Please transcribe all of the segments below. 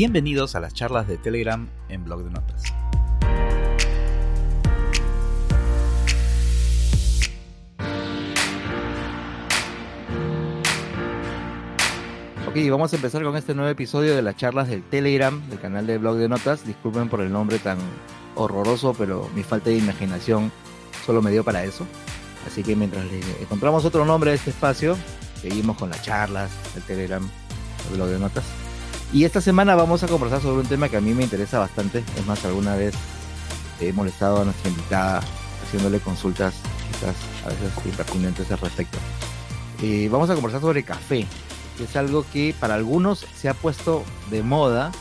Bienvenidos a las charlas de Telegram en Blog de Notas. Ok, vamos a empezar con este nuevo episodio de las charlas del Telegram, del canal de Blog de Notas. Disculpen por el nombre tan horroroso, pero mi falta de imaginación solo me dio para eso. Así que mientras le encontramos otro nombre a este espacio, seguimos con las charlas del Telegram, del Blog de Notas. Y esta semana vamos a conversar sobre un tema que a mí me interesa bastante. Es más, alguna vez he molestado a nuestra invitada haciéndole consultas quizás a veces impertinentes al respecto. Eh, vamos a conversar sobre café, que es algo que para algunos se ha puesto de moda,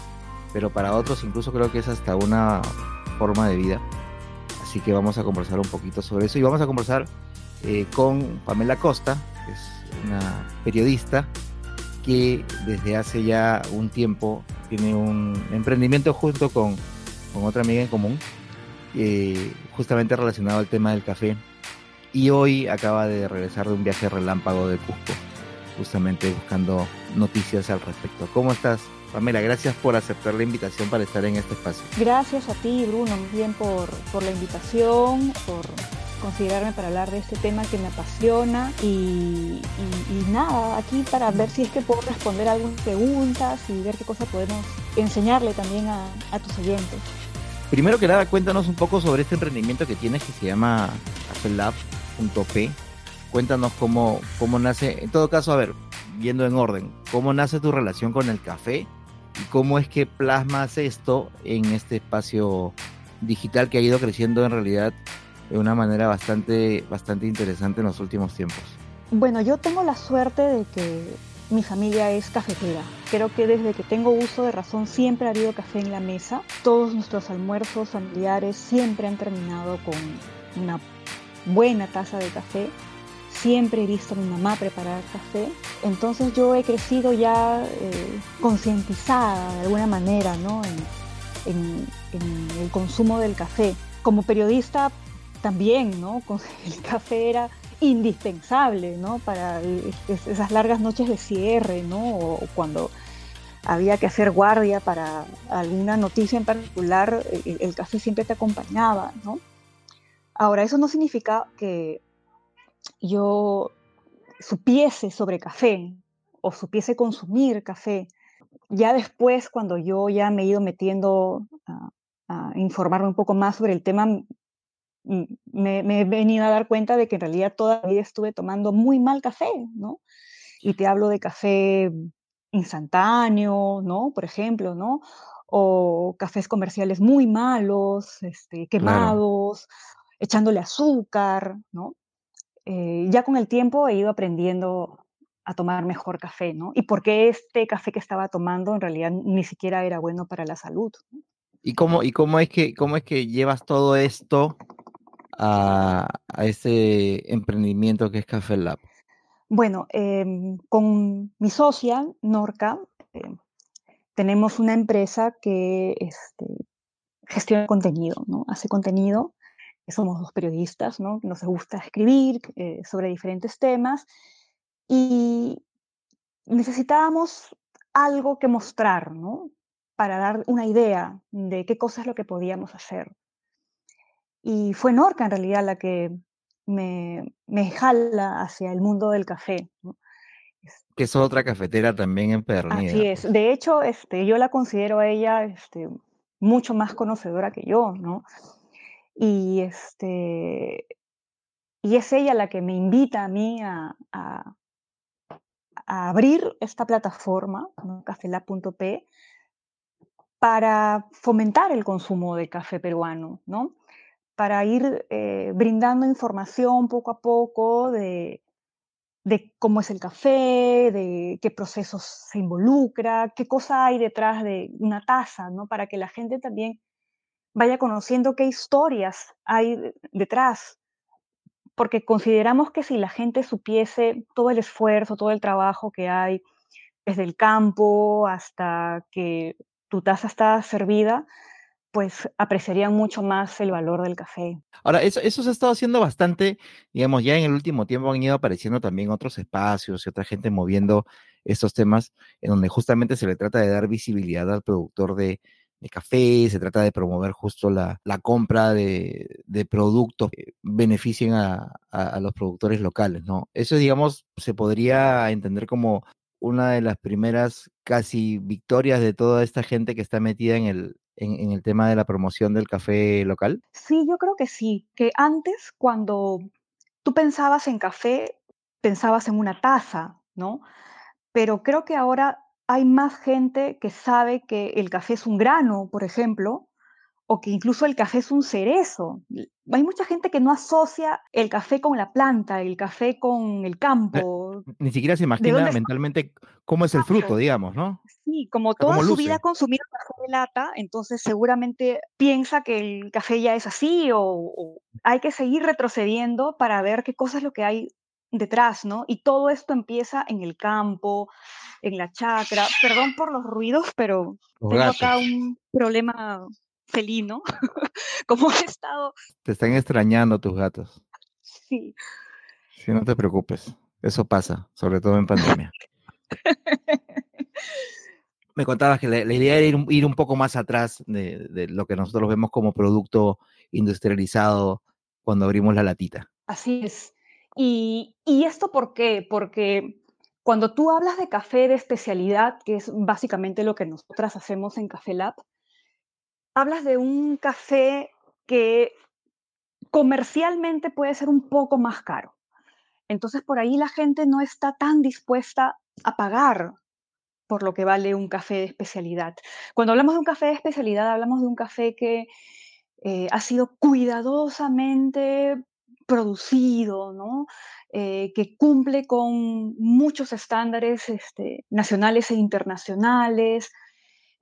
pero para otros incluso creo que es hasta una forma de vida. Así que vamos a conversar un poquito sobre eso y vamos a conversar eh, con Pamela Costa, que es una periodista que desde hace ya un tiempo tiene un emprendimiento junto con, con otra amiga en común, eh, justamente relacionado al tema del café. Y hoy acaba de regresar de un viaje relámpago de Cusco, justamente buscando noticias al respecto. ¿Cómo estás, Pamela? Gracias por aceptar la invitación para estar en este espacio. Gracias a ti, Bruno, bien por, por la invitación, por considerarme para hablar de este tema que me apasiona y, nada, aquí para ver si es que puedo responder algunas preguntas y ver qué cosas podemos enseñarle también a, tus oyentes. Primero que nada, cuéntanos un poco sobre este emprendimiento que tienes que se llama cafelab.p. Cuéntanos cómo, cómo nace, en todo caso, a ver, viendo en orden, cómo nace tu relación con el café y cómo es que plasmas esto en este espacio digital que ha ido creciendo en realidad de una manera bastante, bastante interesante en los últimos tiempos. Bueno, yo tengo la suerte de que mi familia es cafetera. Creo que desde que tengo uso de razón siempre ha habido café en la mesa. Todos nuestros almuerzos familiares siempre han terminado con una buena taza de café. Siempre he visto a mi mamá preparar café. Entonces yo he crecido ya eh, concientizada de alguna manera ¿no? en el consumo del café. Como periodista también, ¿no? El café era indispensable, ¿no? Para esas largas noches de cierre, ¿no? O cuando había que hacer guardia para alguna noticia en particular, el, café siempre te acompañaba, ¿no? Ahora, eso no significa que yo supiese sobre café o supiese consumir café. Ya después, cuando yo ya me he ido metiendo a, a informarme un poco más sobre el tema, me, he venido a dar cuenta de que en realidad todavía estuve tomando muy mal café, ¿no? Y te hablo de café instantáneo, ¿no? Por ejemplo, ¿no? O cafés comerciales muy malos, este, quemados, echándole azúcar, ¿no? Eh, ya con el tiempo he ido aprendiendo a tomar mejor café, ¿no? Y porque este café que estaba tomando en realidad ni siquiera era bueno para la salud. ¿Y cómo, y cómo, es, que, cómo es que llevas todo esto a, ese emprendimiento que es Café Lab? Bueno, em, con mi socia, Norca, em, tenemos una empresa que este, gestiona contenido, ¿no? Hace contenido. Somos dos periodistas, ¿no? Nos gusta escribir eh, sobre diferentes temas y necesitábamos algo que mostrar, ¿no? Para dar una idea de qué cosas es lo que podíamos hacer. Y fue Norca en realidad la que me, me jala hacia el mundo del café. Que es otra cafetera también en Pernilla. Así es. De hecho, este, yo la considero a ella este, mucho más conocedora que yo, ¿no? Y, este, y es ella la que me invita a mí a, a, abrir esta plataforma, ¿no? cafelab.p, para fomentar el consumo de café peruano, ¿no? Para ir eh, brindando información poco a poco de, cómo es el café, de qué procesos se involucra, qué cosa hay detrás de una taza, ¿no? Para que la gente también vaya conociendo qué historias hay detrás. Porque consideramos que si la gente supiese todo el esfuerzo, todo el trabajo que hay desde el campo hasta que tu taza está servida, pues apreciarían mucho más el valor del café. Ahora, eso, eso se ha estado haciendo bastante, digamos, ya en el último tiempo han ido apareciendo también otros espacios y otra gente moviendo estos temas en donde justamente se le trata de dar visibilidad al productor de, de café, se trata de promover justo la, la compra de, de, productos que beneficien a, a, a, los productores locales, ¿no? Eso, digamos, se podría entender como una de las primeras casi victorias de toda esta gente que está metida en el, en, el tema de la promoción del café local? Sí, yo creo que sí, que antes cuando tú pensabas en café, pensabas en una taza, ¿no? Pero creo que ahora hay más gente que sabe que el café es un grano, por ejemplo, o que incluso el café es un cerezo. Hay mucha gente que no asocia el café con la planta, el café con el campo. Ni siquiera se imagina mentalmente cómo es el fruto, digamos, ¿no? Sí, como toda su vida ha consumido café de lata, entonces seguramente piensa que el café ya es así o, o hay que seguir retrocediendo para ver qué cosa es lo que hay detrás, ¿no? Y todo esto empieza en el campo, en la chacra. Perdón por los ruidos, pero tengo acá un problema felino. Como he estado. Te están extrañando tus gatos. Sí. Sí, no te preocupes. Eso pasa, sobre todo en pandemia. Me contabas que la, la idea era ir, ir, un poco más atrás de, de lo que nosotros vemos como producto industrializado cuando abrimos la latita. Así es. Y, y, esto por qué? Porque cuando tú hablas de café de especialidad, que es básicamente lo que nosotras hacemos en Café Lab, hablas de un café que comercialmente puede ser un poco más caro. Entonces por ahí la gente no está tan dispuesta a pagar por lo que vale un café de especialidad. Cuando hablamos de un café de especialidad, hablamos de un café que eh, ha sido cuidadosamente producido, ¿no? Eh, que cumple con muchos estándares este, nacionales e internacionales,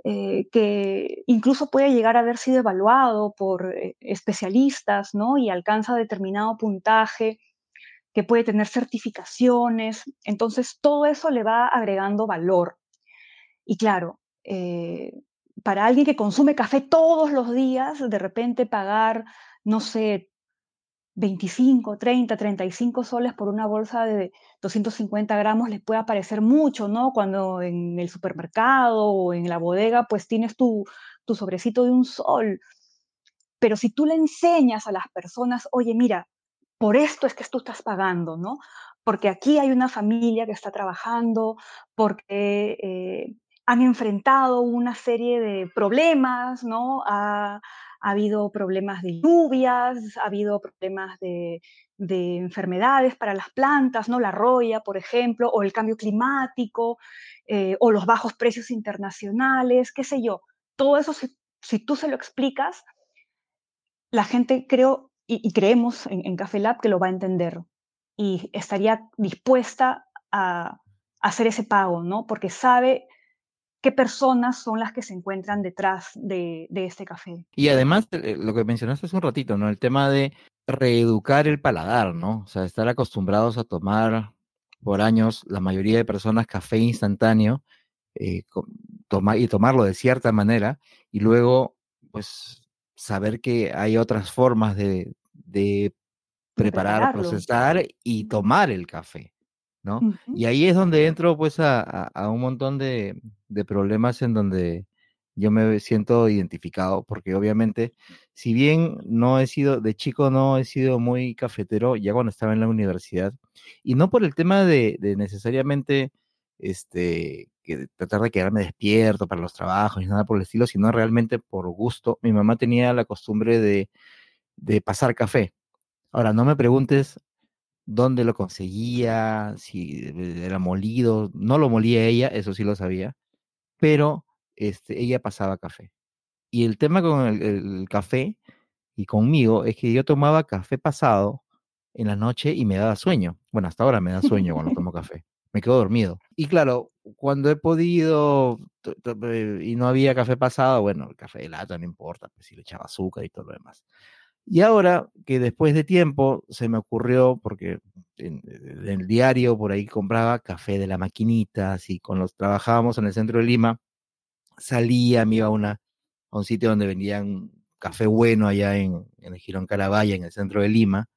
eh, que incluso puede llegar a haber sido evaluado por eh, especialistas, ¿no? Y alcanza determinado puntaje, que puede tener certificaciones. Entonces, todo eso le va agregando valor. Y claro, eh, para alguien que consume café todos los días, de repente pagar, no sé, 25, 30, 35 soles por una bolsa de 250 gramos les puede parecer mucho, ¿no? Cuando en el supermercado o en la bodega pues tienes tu, tu sobrecito de un sol. Pero si tú le enseñas a las personas, oye, mira, por esto es que tú estás pagando, ¿no? Porque aquí hay una familia que está trabajando, porque eh, han enfrentado una serie de problemas, ¿no? A, ha habido problemas de lluvias, ha habido problemas de, de, enfermedades para las plantas, ¿no? La roya, por ejemplo, o el cambio climático, eh, o los bajos precios internacionales, qué sé yo. Todo eso, si, si tú se lo explicas, la gente creo y, creemos en, en, Café Lab que lo va a entender y estaría dispuesta a hacer ese pago, ¿no? Porque sabe qué personas son las que se encuentran detrás de, de, este café. Y además, eh, lo que mencionaste hace un ratito, ¿no? El tema de reeducar el paladar, ¿no? O sea, estar acostumbrados a tomar por años la mayoría de personas café instantáneo eh, toma, y tomarlo de cierta manera y luego, pues, saber que hay otras formas de, de preparar, procesar y tomar el café. ¿No? Uh -huh. Y ahí es donde entro pues a, a, a un montón de, de, problemas en donde yo me siento identificado, porque obviamente, si bien no he sido, de chico no he sido muy cafetero, ya cuando estaba en la universidad, y no por el tema de, de necesariamente, este, que tratar de quedarme despierto para los trabajos y nada por el estilo, sino realmente por gusto. Mi mamá tenía la costumbre de, de pasar café. Ahora, no me preguntes dónde lo conseguía, si era molido, no lo molía ella, eso sí lo sabía, pero este, ella pasaba café. Y el tema con el, el, café y conmigo es que yo tomaba café pasado en la noche y me daba sueño. Bueno, hasta ahora me da sueño cuando tomo café. Me quedo dormido. Y claro, cuando he podido y no había café pasado, bueno, el café de lata no importa, pues si le echaba azúcar y todo lo demás. Y ahora que después de tiempo se me ocurrió, porque en, el diario por ahí compraba café de la maquinita, así con los trabajábamos en el centro de Lima, salía, me iba a una a un sitio donde vendían café bueno allá en, en el Girón Carabaya, en el centro de Lima.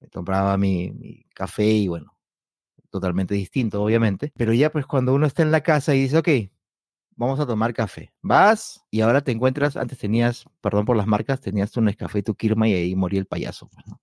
Me compraba mi, mi café y bueno, totalmente distinto, obviamente. Pero ya pues cuando uno está en la casa y dice, ok, vamos a tomar café. Vas y ahora te encuentras, antes tenías, perdón por las marcas, tenías tu Nescafé, tu Kirma y ahí moría el payaso. pues, ¿no?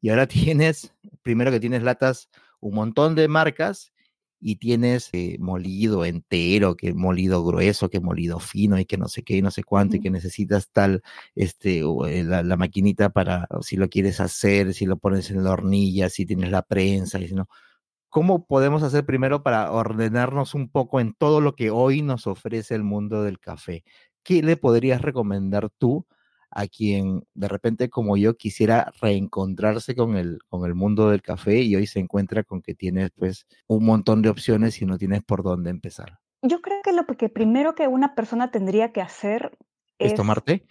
Y ahora tienes, primero que tienes latas, un montón de marcas y tienes eh, molido entero, que molido grueso, que molido fino y que no sé qué y no sé cuánto y que necesitas tal, este, eh, la, la, maquinita para, si lo quieres hacer, si lo pones en la hornilla, si tienes la prensa, y si no. ¿Cómo podemos hacer primero para ordenarnos un poco en todo lo que hoy nos ofrece el mundo del café? ¿Qué le podrías recomendar tú a quien de repente como yo quisiera reencontrarse con el, con el mundo del café y hoy se encuentra con que tienes pues un montón de opciones y no tienes por dónde empezar? Yo creo que lo que primero que una persona tendría que hacer es, ¿Es tomar té.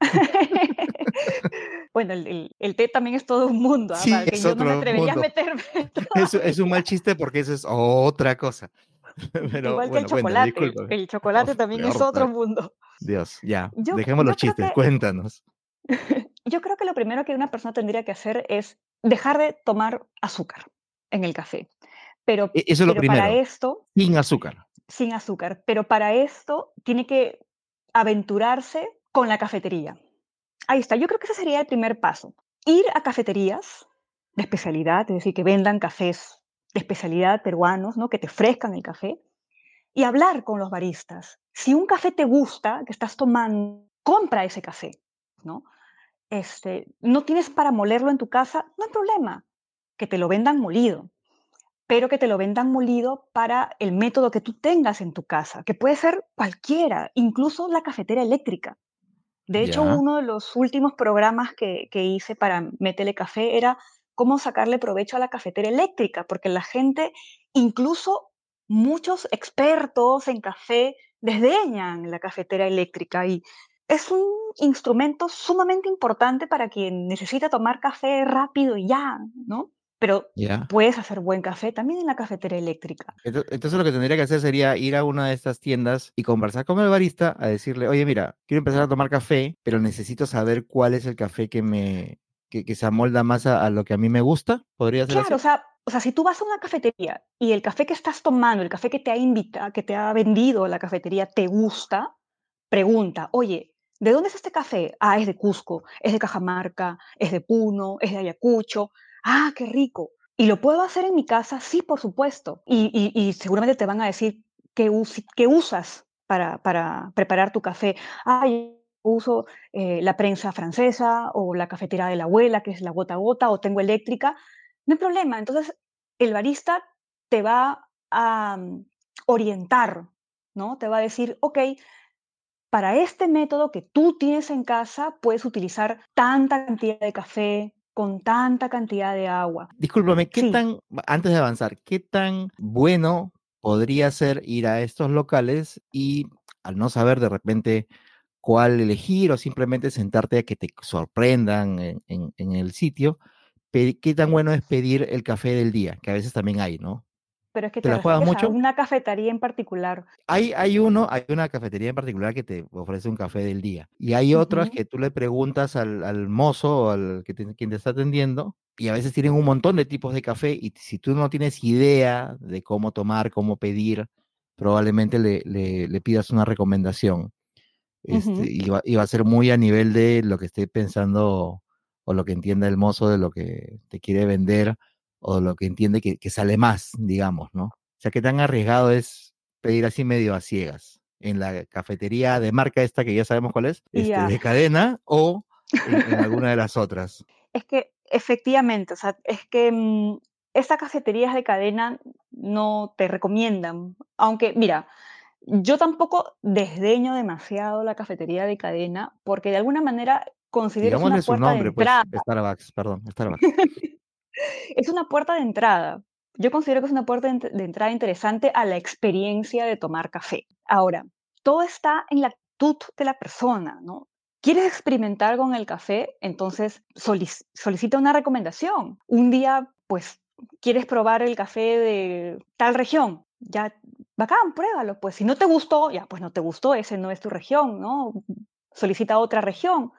bueno, el, el, el, té también es todo un mundo, ¿ah? sí, que es yo otro no me atrevería mundo. a meterme. Es, es, un mal chiste porque eso es otra cosa. Pero, Igual que el chocolate. Bueno, el chocolate Uf, también peor, es otro mundo. Dios, ya. Yo- Dejemos yo los chistes, que- cuéntanos. Yo creo que lo primero que una persona tendría que hacer es dejar de tomar azúcar en el café. Pero, E- Eso es lo para primero. esto, Sin azúcar. sin azúcar, pero para esto tiene que aventurarse con la cafetería. Ahí está, yo creo que ese sería el primer paso. Ir a cafeterías de especialidad, es decir, que vendan cafés de especialidad peruanos, ¿no? que te ofrezcan el café, y hablar con los baristas. Si un café te gusta, que estás tomando, compra ese café, ¿no? Este, no tienes para molerlo en tu casa, no hay problema, que te lo vendan molido, pero que te lo vendan molido para el método que tú tengas en tu casa, que puede ser cualquiera, incluso la cafetera eléctrica. De hecho, uno de los últimos programas que, que hice para Métele Café era cómo sacarle provecho a la cafetera eléctrica, porque la gente, incluso muchos expertos en café, desdeñan la cafetera eléctrica y es un instrumento sumamente importante para quien necesita tomar café rápido y ya, ¿no? Pero puedes hacer buen café también en la cafetera eléctrica. Ento- Entonces lo que tendría que hacer sería ir a una de estas tiendas y conversar con el barista a decirle, oye, mira, quiero empezar a tomar café, pero necesito saber cuál es el café que me que, que se amolda más a, a lo que a mí me gusta. ¿Podría ser Claro, o así? sea, o sea, si tú vas a una cafetería y el café que estás tomando, el café que te ha invitado, que te ha vendido la cafetería, te gusta, pregunta, oye, ¿de dónde es este café? Ah, es de Cusco, es de Cajamarca, es de Puno, es de Ayacucho. Ah, qué rico. ¿Y lo puedo hacer en mi casa? Sí, por supuesto. Y, y- y seguramente te van a decir qué, us- qué usas para, para preparar tu café. Ah, yo uso eh, la prensa francesa o la cafetera de la abuela, que es la gota a gota, o tengo eléctrica. No hay problema. Entonces, el barista te va a mm, orientar, ¿no? Te va a decir, ok, para este método que tú tienes en casa, puedes utilizar tanta cantidad de café con tanta cantidad de agua. Discúlpame, ¿qué Sí. tan, antes de avanzar, qué tan bueno podría ser ir a estos locales y al no saber de repente cuál elegir o simplemente sentarte a que te sorprendan en, en- en el sitio, qué tan bueno es pedir el café del día, que a veces también hay, ¿no? Pero es que ¿Te te, la juegas mucho? una cafetería en particular. Hay, hay uno, hay una cafetería en particular que te ofrece un café del día. Y hay otras que tú le preguntas al, al mozo o al que te- quien te está atendiendo, y a veces tienen un montón de tipos de café, y si tú no tienes idea de cómo tomar, cómo pedir, probablemente le, le- le pidas una recomendación. Este, Ujú. y, va, y va a ser muy a nivel de lo que esté pensando o lo que entienda el mozo de lo que te quiere vender o lo que entiende que, que sale más, digamos, ¿no? O sea, qué tan arriesgado es pedir así medio a ciegas en la cafetería de marca esta que ya sabemos cuál es, este, de cadena o en, en alguna de las otras. Es que efectivamente, o sea, es que mm, estas cafeterías de cadena no te recomiendan. Aunque, mira, yo tampoco desdeño demasiado la cafetería de cadena porque de alguna manera considero Digámosle una su puerta de nombre, pues. Starbucks, perdón, Starbucks. Es una puerta de entrada. Yo considero que es una puerta de, ent- de entrada interesante a la experiencia de tomar café. Ahora, todo está en la actitud de la persona, ¿no? ¿Quieres experimentar con el café? Entonces solic- solicita una recomendación. Un día, pues, quieres probar el café de tal región. Ya bacán, pruébalo. Pues si no te gustó, ya, pues no te gustó, ese no es tu región, ¿no? Solicita otra región.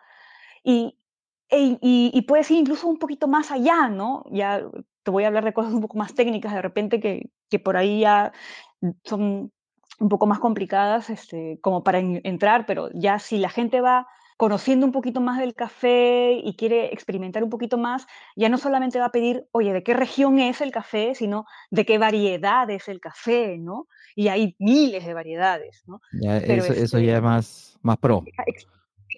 Y, e, y, y puedes ir incluso un poquito más allá, ¿no? Ya te voy a hablar de cosas un poco más técnicas de repente que, que por ahí ya son un poco más complicadas este, como para entrar, pero ya si la gente va conociendo un poquito más del café y quiere experimentar un poquito más, ya no solamente va a pedir, oye, ¿de qué región es el café? Sino de qué variedad es el café, ¿no? Y hay miles de variedades, ¿no? Ya, eso, eso, ya es este más, más pro.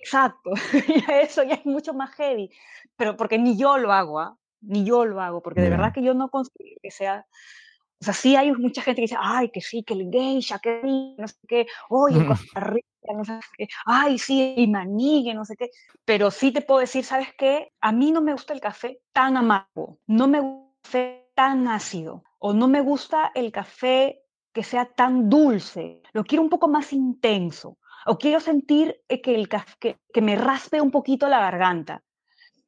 Exacto, eso ya es mucho más heavy, pero porque ni yo lo hago, ¿ah? Ni yo lo hago, porque de verdad que yo no consigo que sea o sea, sí hay mucha gente que dice, ay, que sí, que el geisha, que no sé qué, oye, Costa Rica, no sé qué, ay, sí, y manigue, no sé qué. Pero sí te puedo decir, ¿sabes qué? A mí no me gusta el café tan amargo, no me gusta el café tan ácido, o no me gusta el café que sea tan dulce, lo quiero un poco más intenso, o quiero sentir eh, que, el que me raspe un poquito la garganta.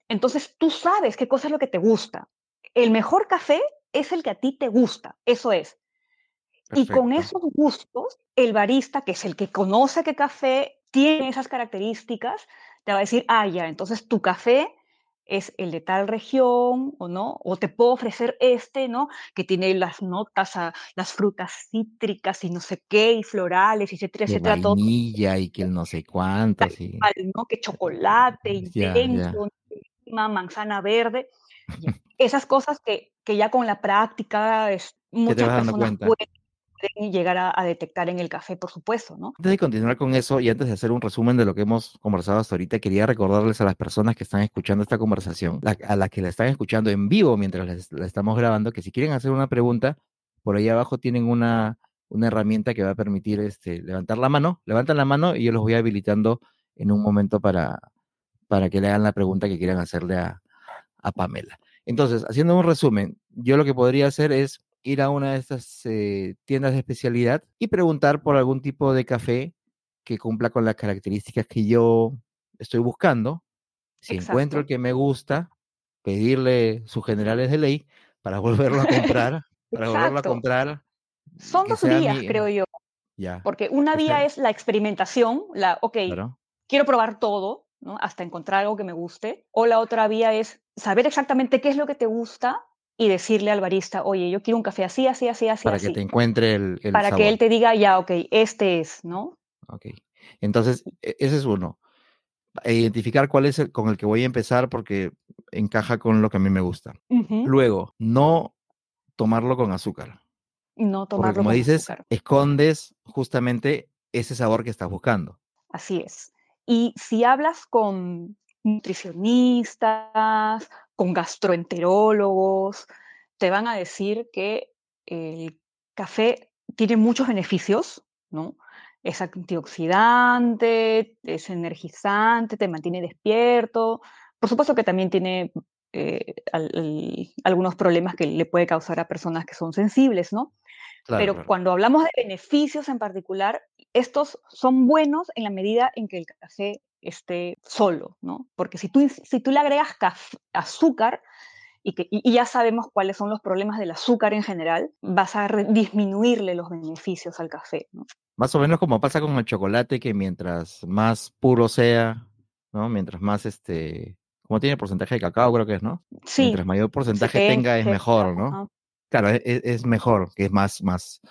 Entonces tú sabes qué cosa es lo que te gusta. El mejor café es el que a ti te gusta, eso es. Y con esos gustos, el barista, que es el que conoce qué café tiene esas características, te va a decir, ah, ya, entonces tu café es el de tal región o no, o te puedo ofrecer este, ¿no? Que tiene las notas, a, las frutas cítricas y no sé qué, y florales, etcétera, que etcétera. Vainilla y que no sé cuántos. Y... ¿no? Que chocolate, intenso, manzana verde. Esas cosas que, que, ya con la práctica es, muchas personas pueden llegar a, detectar en el café, por supuesto, ¿no? Antes de continuar con eso y antes de hacer un resumen de lo que hemos conversado hasta ahorita, quería recordarles a las personas que están escuchando esta conversación, a las que la están escuchando en vivo mientras la estamos grabando, que si quieren hacer una pregunta, por ahí abajo tienen una, una herramienta que va a permitir este, levantar la mano, levantan la mano y yo los voy habilitando en un momento para, para que le hagan la pregunta que quieran hacerle a, a Pamela. Entonces, haciendo un resumen, yo lo que podría hacer es ir a una de estas eh, tiendas de especialidad y preguntar por algún tipo de café que cumpla con las características que yo estoy buscando. Si encuentro el que me gusta, pedirle sus generales de ley para volverlo a comprar, para volverlo a comprar. Son dos vías, creo yo. Ya. Porque una vía es la experimentación, la, ok, quiero probar todo, ¿no? hasta encontrar algo que me guste. O la otra vía es saber exactamente qué es lo que te gusta y decirle al barista, oye, yo quiero un café así, así, así, así. Para que te encuentre el, Para que él te diga, ya, ok, este es, ¿no? Ok. Entonces, e, ese es uno. Identificar cuál es el con el que voy a empezar porque encaja con lo que a mí me gusta. Luego, no tomarlo con azúcar. No tomarlo porque, como dices, escondes justamente ese sabor que estás buscando. Así es. Y si hablas con nutricionistas, con gastroenterólogos, te van a decir que el café tiene muchos beneficios, ¿no? Es antioxidante, es energizante, te mantiene despierto. Por supuesto que también tiene eh, algunos problemas que le puede causar a personas que son sensibles, ¿no? Pero cuando hablamos de beneficios en particular, estos son buenos en la medida en que el café esté solo, ¿no? Porque si tú, si tú le agregas azúcar, y, que, y ya sabemos cuáles son los problemas del azúcar en general, vas a disminuirle los beneficios al café, ¿no? Más o menos como pasa con el chocolate, que mientras más puro sea, ¿no? Mientras más este, como tiene porcentaje de cacao, creo que es, ¿no? Sí. Mientras mayor porcentaje tenga, es mejor, ¿no? Claro, es, es, mejor, que es más, más,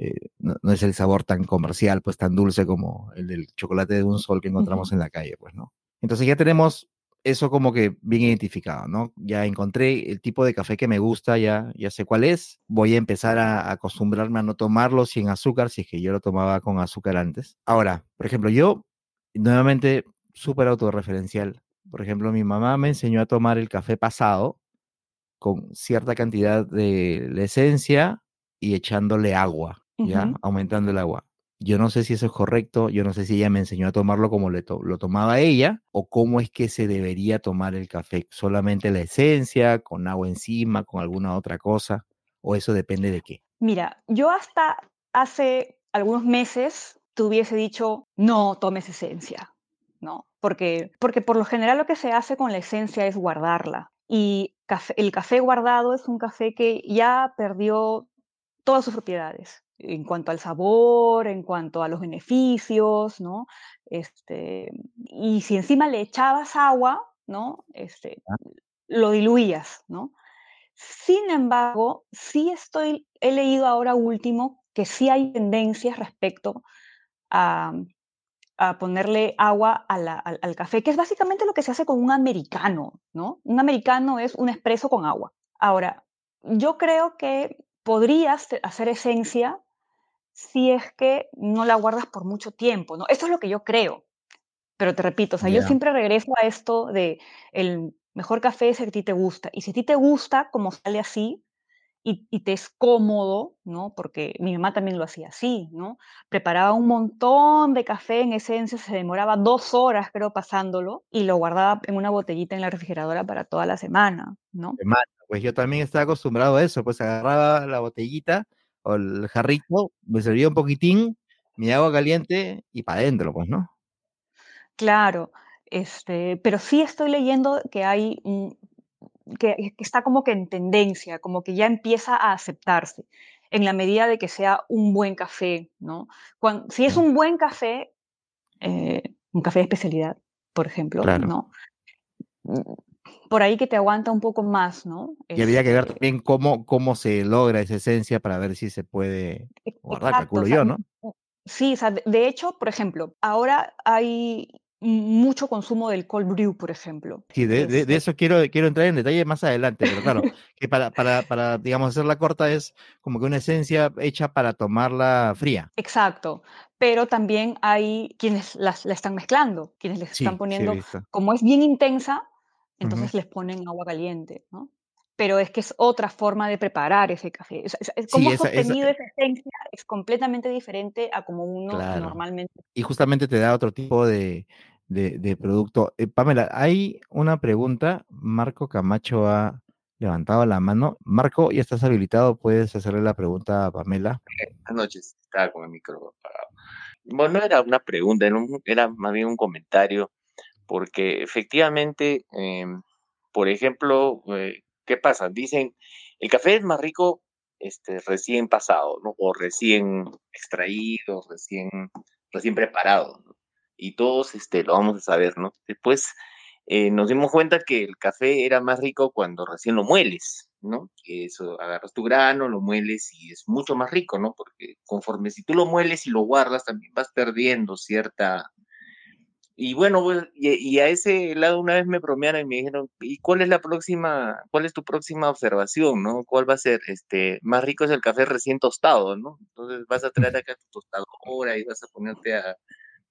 eh, no, es el sabor tan comercial, pues tan dulce como el del chocolate de un sol que encontramos en la calle, pues, ¿no? Entonces ya tenemos eso como que bien identificado, ¿no? Ya encontré el tipo de café que me gusta, ya, ya sé cuál es. Voy a empezar a, acostumbrarme a no tomarlo sin azúcar, si es que yo lo tomaba con azúcar antes. Ahora, por ejemplo, yo, nuevamente, súper autorreferencial. Por ejemplo, mi mamá me enseñó a tomar el café pasado con cierta cantidad de la esencia y echándole agua. ¿Ya? Aumentando el agua. Yo no sé si eso es correcto, yo no sé si ella me enseñó a tomarlo como le lo tomaba ella o cómo es que se debería tomar el café, solamente la esencia, con agua encima, con alguna otra cosa, o eso depende de qué. Mira, yo hasta hace algunos meses te hubiese dicho, no tomes esencia, ¿no? Porque, porque por lo general lo que se hace con la esencia es guardarla. Y el café guardado es un café que ya perdió todas sus propiedades en cuanto al sabor, en cuanto a los beneficios, ¿no? Este, y si encima le echabas agua, ¿no? Este, Ah. lo diluías, ¿no? Sin embargo, sí estoy, he leído ahora último que sí hay tendencias respecto a, a ponerle agua a la- al, al café, que es básicamente lo que se hace con un americano, ¿no? Un americano es un espresso con agua. Ahora, yo creo que podrías hacer esencia si es que no la guardas por mucho tiempo, ¿no? Eso es lo que yo creo. Pero te repito, o sea, yo siempre regreso a esto de el mejor café es el que a ti te gusta. Y si a ti te gusta como sale así y, y te es cómodo, ¿no? Porque mi mamá también lo hacía así, ¿no? Preparaba un montón de café en esencia, se demoraba dos horas, creo, pasándolo y lo guardaba en una botellita en la refrigeradora para toda la semana, ¿no? de mano, Pues yo también estaba acostumbrado a eso, pues agarraba la botellita o el jarrito, me servía un poquitín, mi agua caliente y para adentro, pues, ¿no? Claro, este, pero sí estoy leyendo que hay que, que está como que en tendencia, como que ya empieza a aceptarse, en la medida de que sea un buen café, ¿no? Cuan- si es un buen café, eh, un café de especialidad, por ejemplo, Claro. ¿no? Por ahí que te aguanta un poco más, ¿no? Y habría que ver Este, también cómo, cómo se logra esa esencia para ver si se puede e- guardar, exacto, calculo o sea, yo, ¿no? sí, o sea, de, hecho, por ejemplo, ahora hay mucho consumo del cold brew, por ejemplo. Sí, de, de- de Este, eso quiero, quiero entrar en detalle más adelante, pero claro, que para, para, para, digamos, hacerla corta es como que una esencia hecha para tomarla fría. Exacto, pero también hay quienes las, la están mezclando, quienes les Sí, están sí poniendo, visto. como es bien intensa, entonces Ujú. les ponen agua caliente, ¿no? Pero es que es otra forma de preparar ese café. Es, es- es- Sí, cómo has esa, esa, obtenido esa esencia es completamente diferente a como uno claro. normalmente. Y justamente te da otro tipo de, de, de producto. Eh, Pamela, hay una pregunta. Marco Camacho ha levantado la mano. Marco, ya estás habilitado, puedes hacerle la pregunta a Pamela. Buenas noches, estaba con el micro apagado. Bueno, no era una pregunta, era, un- era más bien un comentario, porque efectivamente, em, por ejemplo, eh, ¿qué pasa? Dicen, el café es más rico este, recién pasado, ¿no? O recién extraído, recién, recién preparado. Y todos este, lo vamos a saber, ¿no? Después eh, nos dimos cuenta que el café era más rico cuando recién lo mueles, ¿no? Que eso, agarras tu grano, lo mueles y es mucho más rico, ¿no? Porque conforme si tú lo mueles y lo guardas, también vas perdiendo cierta... Y bueno, pues, y, a ese lado una vez me bromearon y me dijeron, ¿y cuál es la próxima, cuál es tu próxima observación, no? ¿Cuál va a ser? Este, más rico es el café recién tostado, ¿no? Entonces vas a traer acá tu tostadora y vas a ponerte a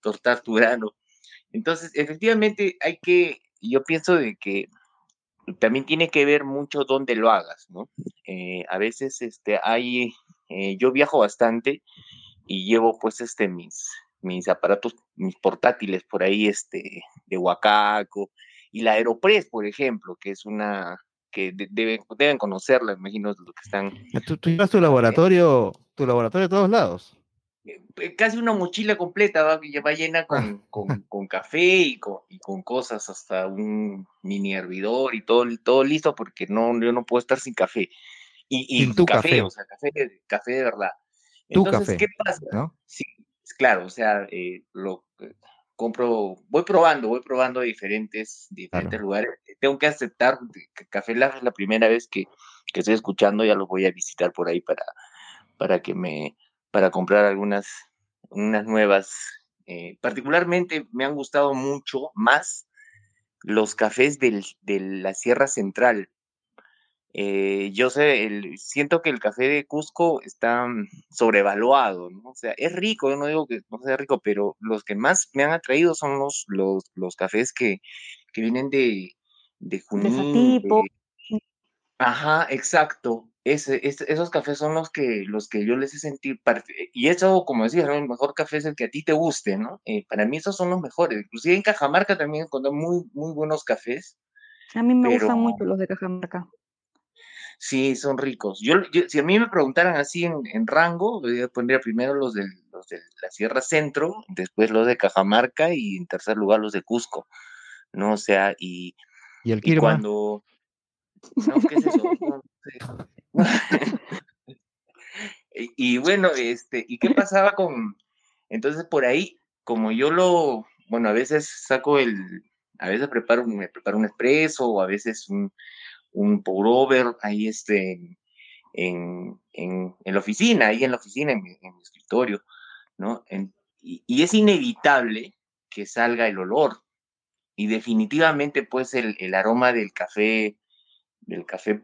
tostar tu grano. Entonces, efectivamente, hay que, yo pienso de que también tiene que ver mucho dónde lo hagas, ¿no? Eh, a veces, este, hay, eh, yo viajo bastante y llevo, pues, este, mis, mis aparatos, mis portátiles por ahí, este, de Huacaco y la Aeropress, por ejemplo, que es una que de- deben, deben conocerla, imagino, los que están ¿Tú, tú llevas tu laboratorio, tu laboratorio a todos lados? eh, casi una mochila completa va, va llena Ah. con, con, con café y con, y con cosas, hasta un mini hervidor y todo, todo listo, porque no, yo no puedo estar sin café. Y, tu café, café. o sea, café, de- café de verdad. Tu Entonces, café, ¿qué pasa? ¿no? Sí, claro, o sea, eh, lo eh, compro, voy probando, voy probando diferentes, diferentes Claro. lugares. Tengo que aceptar que Café Lab es la primera vez que, que estoy escuchando, ya los voy a visitar por ahí para, para que me, para comprar algunas, unas nuevas. eh, particularmente me han gustado mucho más los cafés del, de la Sierra Central. Eh, yo sé, el, siento que el café de Cusco está mm, sobrevaluado, ¿no? O sea, es rico, yo no digo que no sea rico, pero los que más me han atraído son los, los, los cafés que, que vienen de, de De Junín, de- Ajá, exacto. Ese, ese- esos cafés son los que, los que yo les he sentido. parte- Y eso, como decía, ¿no? el mejor café es el que a ti te guste, ¿no? Eh, para mí esos son los mejores. Inclusive en Cajamarca también encontré muy, muy buenos cafés, A mí me pero gustan mucho los de Cajamarca. Sí, son ricos. Yo, yo- si a mí me preguntaran así en, en rango, yo pondría primero los, del, los de la Sierra Centro, después los de Cajamarca y en tercer lugar los de Cusco, ¿no? O sea, y, ¿Y el y cuando... No, ¿qué es eso? No. Y, bueno, este, ¿y qué pasaba con, entonces por ahí, como yo lo, bueno, a veces saco el, a veces preparo, me preparo un expreso o a veces un, un over ahí este, en, en, la oficina, ahí en la oficina, en mi, escritorio, ¿no? y, y, es inevitable que salga el olor. Y definitivamente, pues, el, el aroma del café, del café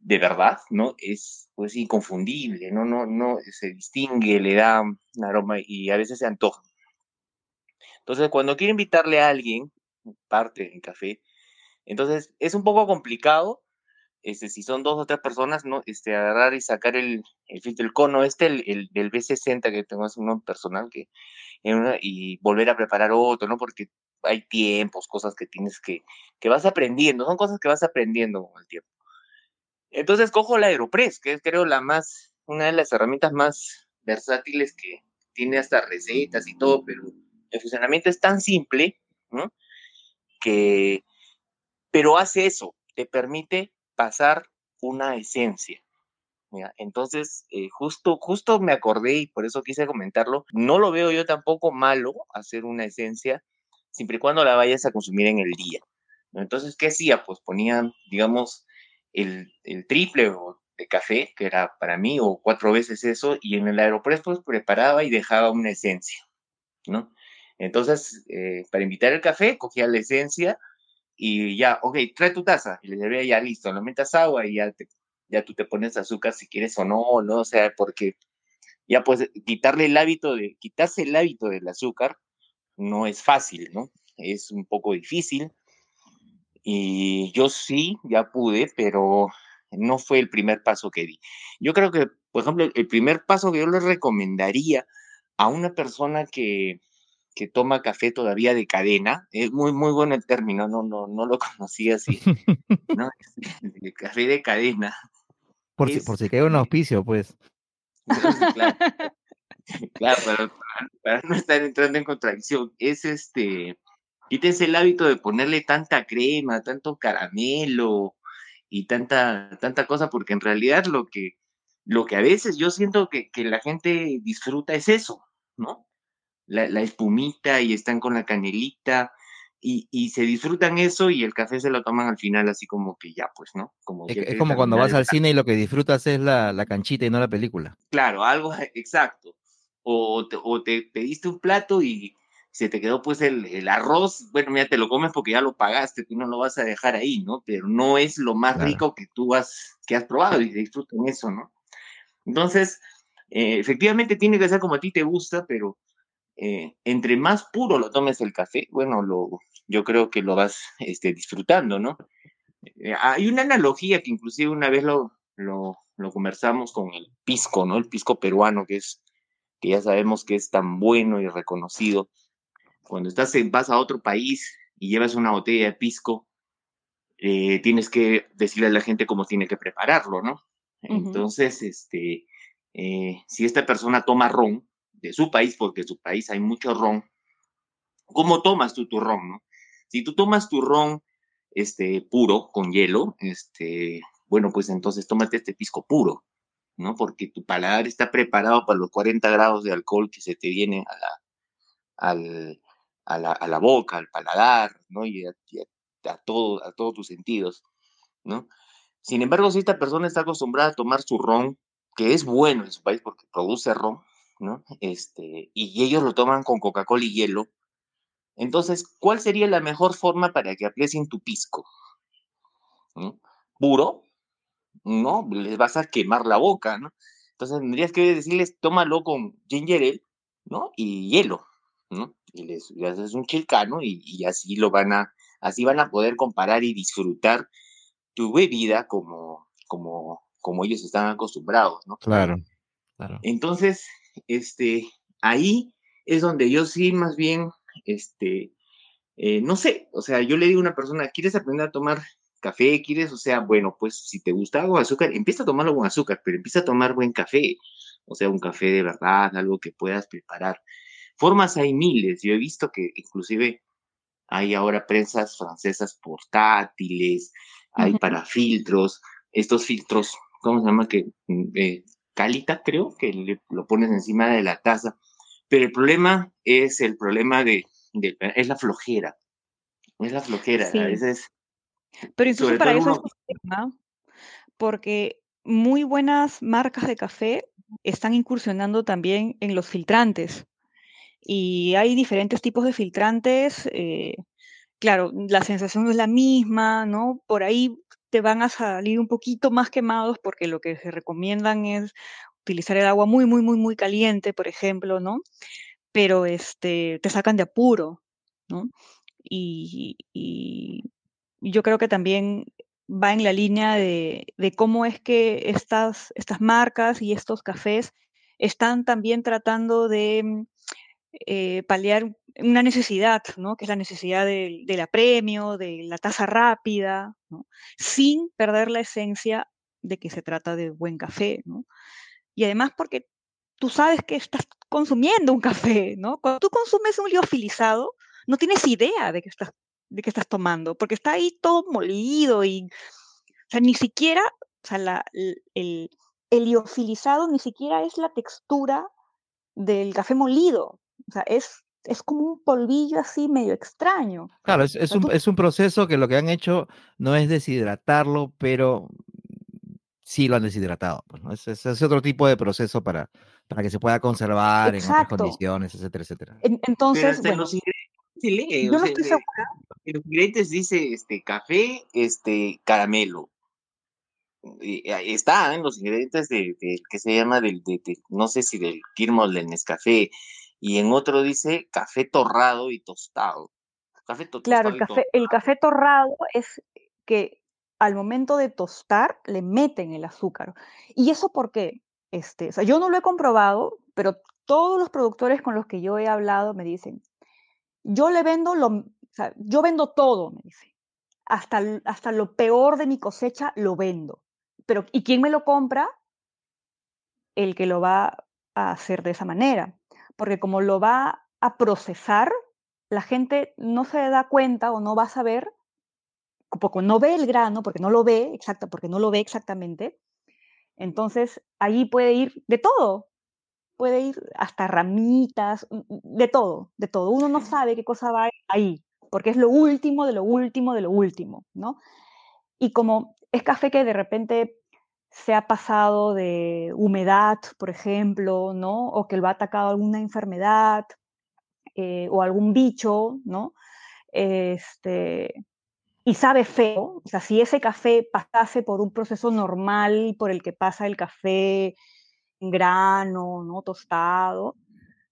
de verdad, ¿no? Es pues inconfundible, ¿no? No, no se distingue, le da un aroma y a veces se antoja. Entonces, cuando quiero invitarle a alguien, parte en café, entonces es un poco complicado, este, si son dos o tres personas, ¿no? Este, agarrar y sacar el, el filtro, el cono, este, el, el del B60 que tengo, es uno personal, que, y volver a preparar otro, ¿no? Porque hay tiempos, cosas que tienes que, que vas aprendiendo, son cosas que vas aprendiendo con el tiempo. Entonces cojo la Aeropress, que es creo la más, una de las herramientas más versátiles que tiene hasta recetas y todo, pero el funcionamiento es tan simple, ¿no? Que, pero hace eso, te permite pasar una esencia. Entonces, eh, justo, justo me acordé y por eso quise comentarlo. No lo veo yo tampoco malo hacer una esencia, siempre y cuando la vayas a consumir en el día. Entonces, ¿qué hacía? Pues ponía, digamos, el, el triple de café, que era para mí, o cuatro veces eso, y en el aeropuerto pues preparaba y dejaba una esencia, ¿no? Entonces, eh, para invitar el café, cogía la esencia y ya, ok, trae tu taza, y le llevé ya listo, lo metas agua y ya, ya tú te pones azúcar si quieres o no, ¿no? O sea, porque ya pues quitarle el hábito de, quitarse el hábito del azúcar no es fácil, ¿no? Es un poco difícil, y yo sí, ya pude, pero no fue el primer paso que di. Yo creo que, por ejemplo, el primer paso que yo le recomendaría a una persona que, que toma café todavía de cadena, es muy, muy bueno el término, no, no, no lo conocía así, ¿no? Café de cadena. Por, si, por si cae un auspicio, pues. claro, claro para, para, no estar entrando en contradicción, es este, Quítense el hábito de ponerle tanta crema, tanto caramelo y tanta, tanta cosa, porque en realidad lo que, lo que a veces yo siento que, que la gente disfruta es eso, ¿no? La, la, espumita y están con la canelita y, y, se disfrutan eso y el café se lo toman al final así como que ya, pues, ¿no? Como es, es como cuando vas al cine y lo que disfrutas es la, la canchita y no la película. Claro, algo exacto. O te, o te pediste un plato y se te quedó pues el, el, arroz, bueno, mira, te lo comes porque ya lo pagaste, tú no lo vas a dejar ahí, ¿no? Pero no es lo más claro. rico que tú has, que has probado y disfruten eso, ¿no? Entonces, eh, efectivamente tiene que ser como a ti te gusta, pero eh, entre más puro lo tomes el café, bueno, lo, yo creo que lo vas este, disfrutando, ¿no? Eh, hay una analogía que inclusive una vez lo, lo, lo conversamos con el pisco, ¿no? El pisco peruano, que es, que ya sabemos que es tan bueno y reconocido cuando estás en, vas a otro país y llevas una botella de pisco, eh, tienes que decirle a la gente cómo tiene que prepararlo, ¿no? Uh -huh. Entonces, este, eh, si esta persona toma ron de su país, porque en su país hay mucho ron, ¿cómo tomas tú tu ron, no? Si tú tomas tu ron este, puro, con hielo, este, bueno, pues entonces tómate este pisco puro, ¿no? Porque tu paladar está preparado para los 40 grados de alcohol que se te vienen a la, al, a la, a la boca, al paladar, ¿no? Y a, y a, a, todo, a todos tus sentidos, ¿no? Sin embargo, si esta persona está acostumbrada a tomar su ron, que es bueno en su país porque produce ron, ¿no? Este, y ellos lo toman con Coca-Cola y hielo, entonces, ¿cuál sería la mejor forma para que aprecien tu pisco? ¿no? ¿Puro? No, les vas a quemar la boca, ¿no? Entonces tendrías que decirles, tómalo con ginger ale, ¿no? Y hielo, ¿no? Y les, les haces un chilcano y, y, así lo van a, así van a poder comparar y disfrutar tu bebida como, como, como ellos están acostumbrados, ¿no? Claro, claro. Entonces, este, ahí es donde yo sí más bien, este, eh, no sé, o sea, yo le digo a una persona, ¿quieres aprender a tomar café? ¿Quieres? O sea, bueno, pues si te gusta algo de azúcar, empieza a tomarlo con azúcar, pero empieza a tomar buen café, o sea, un café de verdad, algo que puedas preparar. Formas hay miles. Yo he visto que inclusive hay ahora prensas francesas portátiles, hay para filtros, estos filtros, ¿cómo se llama? Que mm, eh, calita, creo, que lo pones encima de la taza. Pero el problema es el problema de, es la flojera. Es la flojera. A veces. Pero incluso para eso es es tema, porque muy buenas marcas de café están incursionando también en los filtrantes. Y hay diferentes tipos de filtrantes. Eh, claro, la sensación no es la misma, ¿no? Por ahí te van a salir un poquito más quemados porque lo que se recomiendan es utilizar el agua muy, muy, muy, muy caliente, por ejemplo, ¿no? Pero este, te sacan de apuro, ¿no? Y, yo creo que también va en la línea de, cómo es que estas, estas marcas y estos cafés están también tratando de eh, paliar una necesidad, ¿no? que es la necesidad del, del apremio, de la tasa rápida, ¿no? sin perder la esencia de que se trata de buen café. ¿no? Y además porque tú sabes que estás consumiendo un café, ¿no? Cuando tú consumes un liofilizado, no tienes idea de que estás, de que estás tomando, porque está ahí todo molido y, o sea, ni siquiera, o sea, la, el, el liofilizado ni siquiera es la textura del café molido, o sea, es, es como un polvillo así medio extraño. Claro, es, es, un, es un proceso que lo que han hecho no es deshidratarlo, pero sí lo han deshidratado. Pues, es, es, otro tipo de proceso para, para que se pueda conservar en otras condiciones, etcétera, etcétera. entonces, bueno, los ingredientes, yo no estoy segura. En los ingredientes dice este café, este caramelo. está en los ingredientes de, que se llama del, de, no sé si del Kirmol del Nescafé, y en otro dice café torrado y tostado. Café claro, el café, el café torrado es que al momento de tostar le meten el azúcar. ¿Y eso por qué? Este, o sea, yo no lo he comprobado, pero todos los productores con los que yo he hablado me dicen, yo le vendo lo, o sea, yo vendo todo, me dice. Hasta, hasta lo peor de mi cosecha lo vendo. Pero, ¿y quién me lo compra? El que lo va a hacer de esa manera. Porque como lo va a procesar, la gente no se da cuenta o no va a saber porque no ve el grano, porque no lo ve, exacto, porque no lo ve exactamente, entonces allí puede ir de todo, puede ir hasta ramitas, mm, mm, de todo, de todo. Uno no sabe qué cosa va ahí, porque es lo último de lo último de lo último, ¿no? Y como es café que de repente se ha pasado de humedad, por ejemplo, ¿no? O que lo ha atacado alguna enfermedad eh, o algún bicho, ¿no? Este, y sabe feo, o sea, si ese café pasase por un proceso normal por el que pasa el café en grano, ¿no? tostado,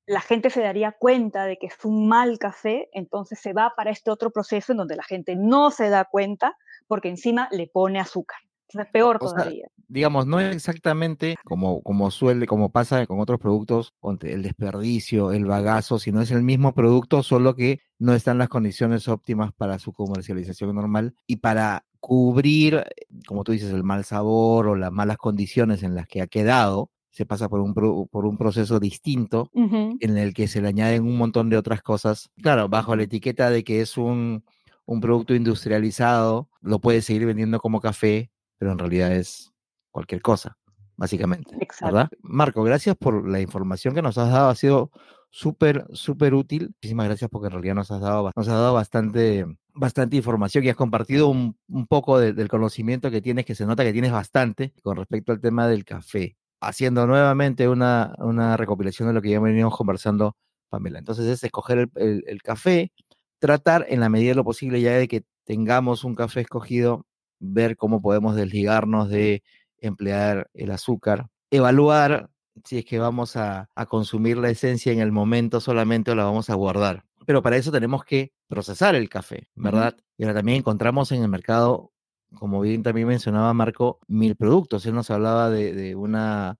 la gente se daría cuenta de que es un mal café, entonces se va para este otro proceso en donde la gente no se da cuenta porque encima le pone azúcar. Es peor todavía. digamos, no es exactamente como, como suele, como pasa con otros productos, el desperdicio, el bagazo, sino es el mismo producto, solo que no están las condiciones óptimas para su comercialización normal y para cubrir, como tú dices, el mal sabor o las malas condiciones en las que ha quedado, se pasa por un, por un proceso distinto en el que se le añaden un montón de otras cosas, claro, bajo la etiqueta de que es un, un producto industrializado, lo puedes seguir vendiendo como café, pero en realidad es cualquier cosa, básicamente. ¿Verdad? Marco, gracias por la información que nos has dado. Ha sido súper, súper útil. Muchísimas gracias porque en realidad nos has dado, nos has dado bastante, bastante información y has compartido un, un poco del conocimiento que tienes, que se nota que tienes bastante con respecto al tema del café. Haciendo nuevamente una, una recopilación de lo que ya veníamos conversando, Pamela. Entonces es escoger el, el, el café, tratar en la medida de lo posible ya de que tengamos un café escogido, ver cómo podemos desligarnos de emplear el azúcar, evaluar si es que vamos a, consumir la esencia en el momento solamente o la vamos a guardar. Pero para eso tenemos que procesar el café, ¿verdad? Y ahora también encontramos en el mercado, como bien también mencionaba Marco, mil productos. Él nos hablaba de, una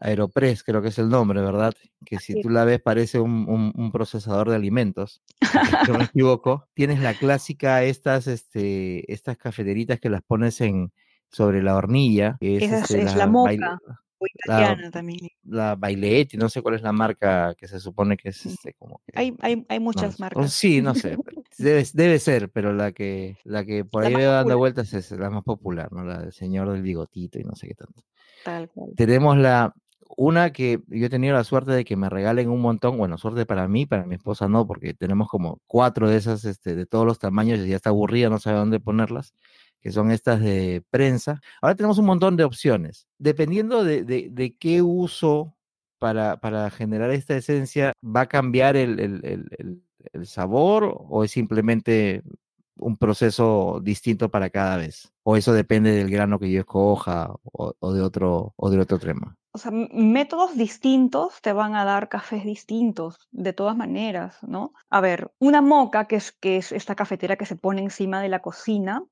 Aeropress, creo que es el nombre, ¿verdad? Que si tú la ves parece un, procesador de alimentos, si no me equivoco. Tienes la clásica, estas, este, estas cafeteritas que las pones en sobre la hornilla. Que es, Esa este, es la, moca. O italiana la, también. La Bailetti, no sé cuál es la marca que se supone que es este como que, hay, hay, hay, muchas marcas. Sí, no sé. debe, debe, ser, pero la que, la que por ahí veo dando vueltas es la más popular, ¿no? La del señor del bigotito y no sé qué tanto. Tal cual. Tenemos la una que yo he tenido la suerte de que me regalen un montón, bueno, suerte para mí, para mi esposa no, porque tenemos como cuatro de esas, este, de todos los tamaños, y ya está aburrida, no sabe dónde ponerlas, que son estas de prensa. Ahora tenemos un montón de opciones. Dependiendo de, de, qué uso para, para, generar esta esencia, ¿va a cambiar el, el, el, el sabor o es simplemente un proceso distinto para cada vez? ¿O eso depende del grano que yo escoja o, o de otro o de otro tema? O sea, métodos distintos te van a dar cafés distintos, de todas maneras, ¿no? A ver, una moca, que es, que es esta cafetera que se pone encima de la cocina,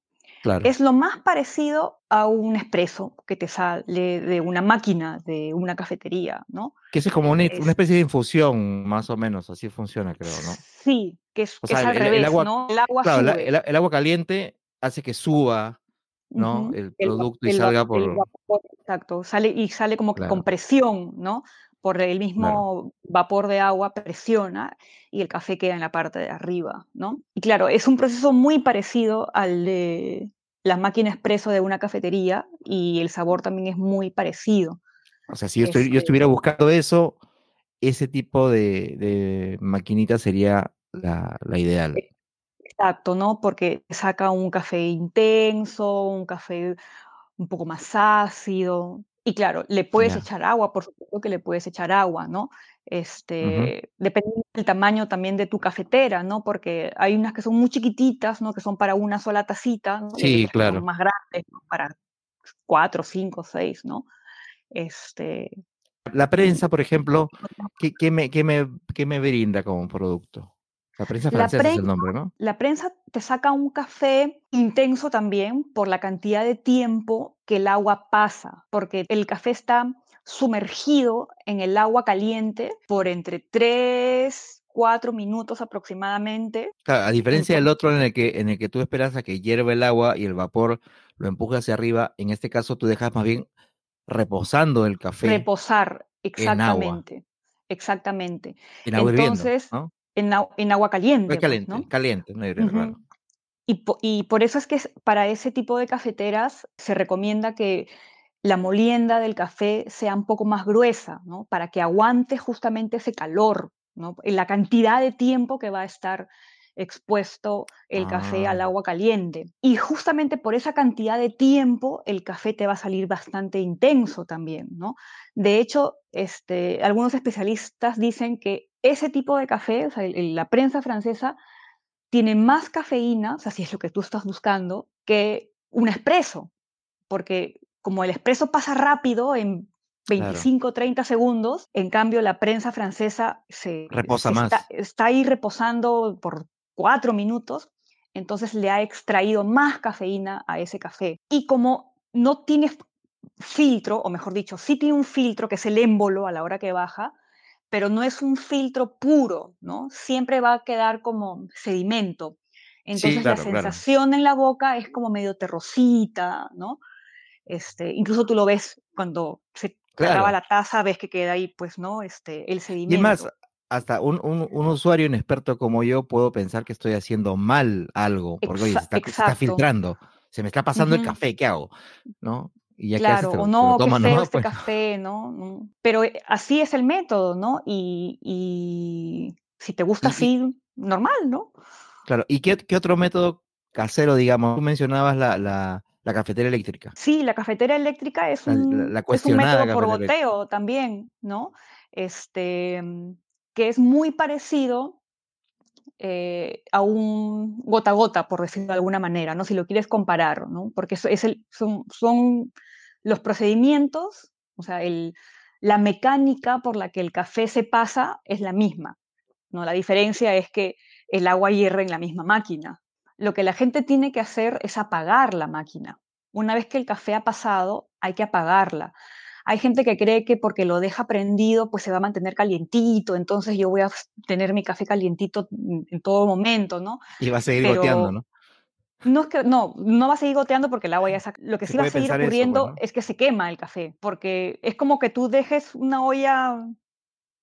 Claro. Es lo más parecido a un expreso que te sale de una máquina, de una cafetería, ¿no? Que es como una, es, una, especie de infusión, más o menos, así funciona, creo, ¿no? Sí, que es, que sea, es al el, revés, el agua, ¿no? El agua, claro, sube. El, el, agua caliente hace que suba, ¿no? Uh -huh. El producto y salga por... Vapor, exacto, sale y sale como claro. que con presión, ¿no? por el mismo claro. vapor de agua presiona y el café queda en la parte de arriba, ¿no? Y claro, es un proceso muy parecido al de la máquina expreso de una cafetería y el sabor también es muy parecido. O sea, si yo, estoy, este... yo estuviera buscando eso, ese tipo de, de maquinita sería la, la, ideal. Exacto, ¿no? Porque saca un café intenso, un café un poco más ácido, y claro, le puedes yeah. echar agua, por supuesto que le puedes echar agua, ¿no? Este, uh -huh. Depende del tamaño también de tu cafetera, ¿no? Porque hay unas que son muy chiquititas, ¿no? Que son para una sola tacita, ¿no? Sí, claro. más grandes, ¿no? Para cuatro, cinco, seis, ¿no? Este... La prensa, por ejemplo, ¿qué, qué, me, qué, me, ¿qué me brinda como producto? La prensa francesa prensa, es el nombre, ¿no? La prensa te saca un café intenso también por la cantidad de tiempo que el agua pasa, porque el café está sumergido en el agua caliente por entre 3, 4 minutos aproximadamente. Claro, a diferencia Entonces, del otro en el, que, en el que tú esperas a que hierva el agua y el vapor lo empuje hacia arriba, en este caso tú dejas más bien reposando el café. Reposar, exactamente. En agua. Exactamente. En agua Entonces, hirviendo, ¿no? En, en, agua caliente. Es caliente, pues, ¿no? caliente, no uh -huh. claro. Y, po y, por eso es que para ese tipo de cafeteras se recomienda que la molienda del café sea un poco más gruesa, ¿no? Para que aguante justamente ese calor, ¿no? En la cantidad de tiempo que va a estar expuesto el ah. café al ah. agua caliente. Y justamente por esa cantidad de tiempo el café te va a salir bastante intenso también, ¿no? De hecho, este, algunos especialistas dicen que ese tipo de café, o sea, la prensa francesa, tiene más cafeína, o sea, si es lo que tú estás buscando, que un espresso, porque como el espresso pasa rápido en 25, claro. 30 segundos, en cambio la prensa francesa se reposa está, más. Está ahí reposando por cuatro minutos, entonces le ha extraído más cafeína a ese café. Y como no tiene filtro, o mejor dicho, sí tiene un filtro que es el émbolo a la hora que baja, pero no es un filtro puro, ¿no? Siempre va a quedar como sedimento. Entonces sí, claro, la sensación claro. en la boca es como medio terrosita, ¿no? Este, incluso tú lo ves cuando se claro. acaba la taza, ves que queda ahí, pues, ¿no? Este, el sedimento. Y más, hasta un, un, un, usuario inexperto como yo puedo pensar que estoy haciendo mal algo, porque oye, se, está, se, está, filtrando, se me está pasando uh -huh. el café, ¿qué hago? ¿No? Y ya claro, haces, o no, que feo este pues. café, ¿no? Pero eh, así es el método, ¿no? Y, y si te gusta así, normal, ¿no? Claro, ¿y qué, qué, otro método casero, digamos? Tú mencionabas la, la, la, cafetera eléctrica. Sí, la cafetera eléctrica es un, la, es un método por goteo también, ¿no? Este, que es muy parecido eh, a un gota a gota, por decirlo de alguna manera, ¿no? Si lo quieres comparar, ¿no? Porque es, es el, son, los procedimientos, o sea, la mecánica por la que el café se pasa es la misma, ¿no? La diferencia es que el agua hierre en la misma máquina. Lo que la gente tiene que hacer es apagar la máquina. Una vez que el café ha pasado, hay que apagarla. Hay gente que cree que porque lo deja prendido, pues se va a mantener calientito, entonces yo voy a tener mi café calientito en todo momento, ¿no? Y va a seguir Pero goteando, ¿no? No, es que, no, no va a seguir goteando porque el agua ya saca. Lo que se sí va a seguir ocurriendo eso, pues, ¿no? es que se quema el café, porque es como que tú dejes una olla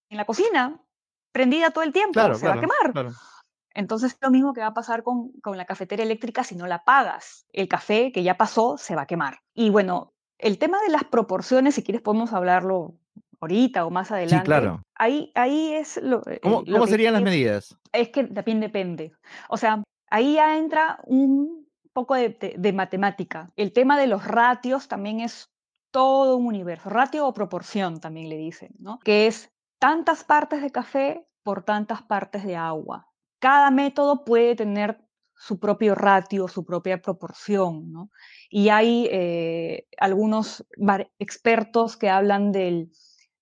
en la cocina prendida todo el tiempo, claro, se claro, va a quemar. Claro. Entonces es lo mismo que va a pasar con, con, la cafetera eléctrica si no la apagas. El café que ya pasó se va a quemar. Y bueno, el tema de las proporciones, si quieres podemos hablarlo ahorita o más adelante. Sí, claro. Ahí, ahí es lo. eh, ¿Cómo, lo cómo que serían las medidas? Es que también depende. O sea, ahí ya entra un poco de, de- de matemática. El tema de los ratios también es todo un universo. Ratio o proporción también le dicen, ¿no? Que es tantas partes de café por tantas partes de agua. Cada método puede tener su propio ratio, su propia proporción, ¿no? Y hay eh, algunos expertos que hablan del,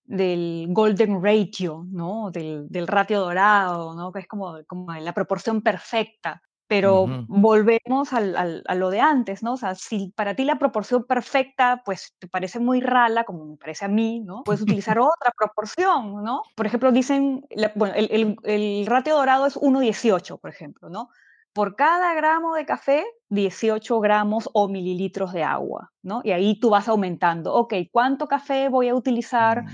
del golden ratio, ¿no? Del, del ratio dorado, ¿no? Que es como, como la proporción perfecta. Pero volvemos al- al- a lo de antes, ¿no? O sea, si para ti la proporción perfecta, pues te parece muy rala, como me parece a mí, ¿no? Puedes utilizar otra proporción, ¿no? Por ejemplo, dicen, la- bueno, el, el- el ratio dorado es 1,18, por ejemplo, ¿no? Por cada gramo de café, 18 gramos o mililitros de agua, ¿no? Y ahí tú vas aumentando, ok, ¿cuánto café voy a utilizar?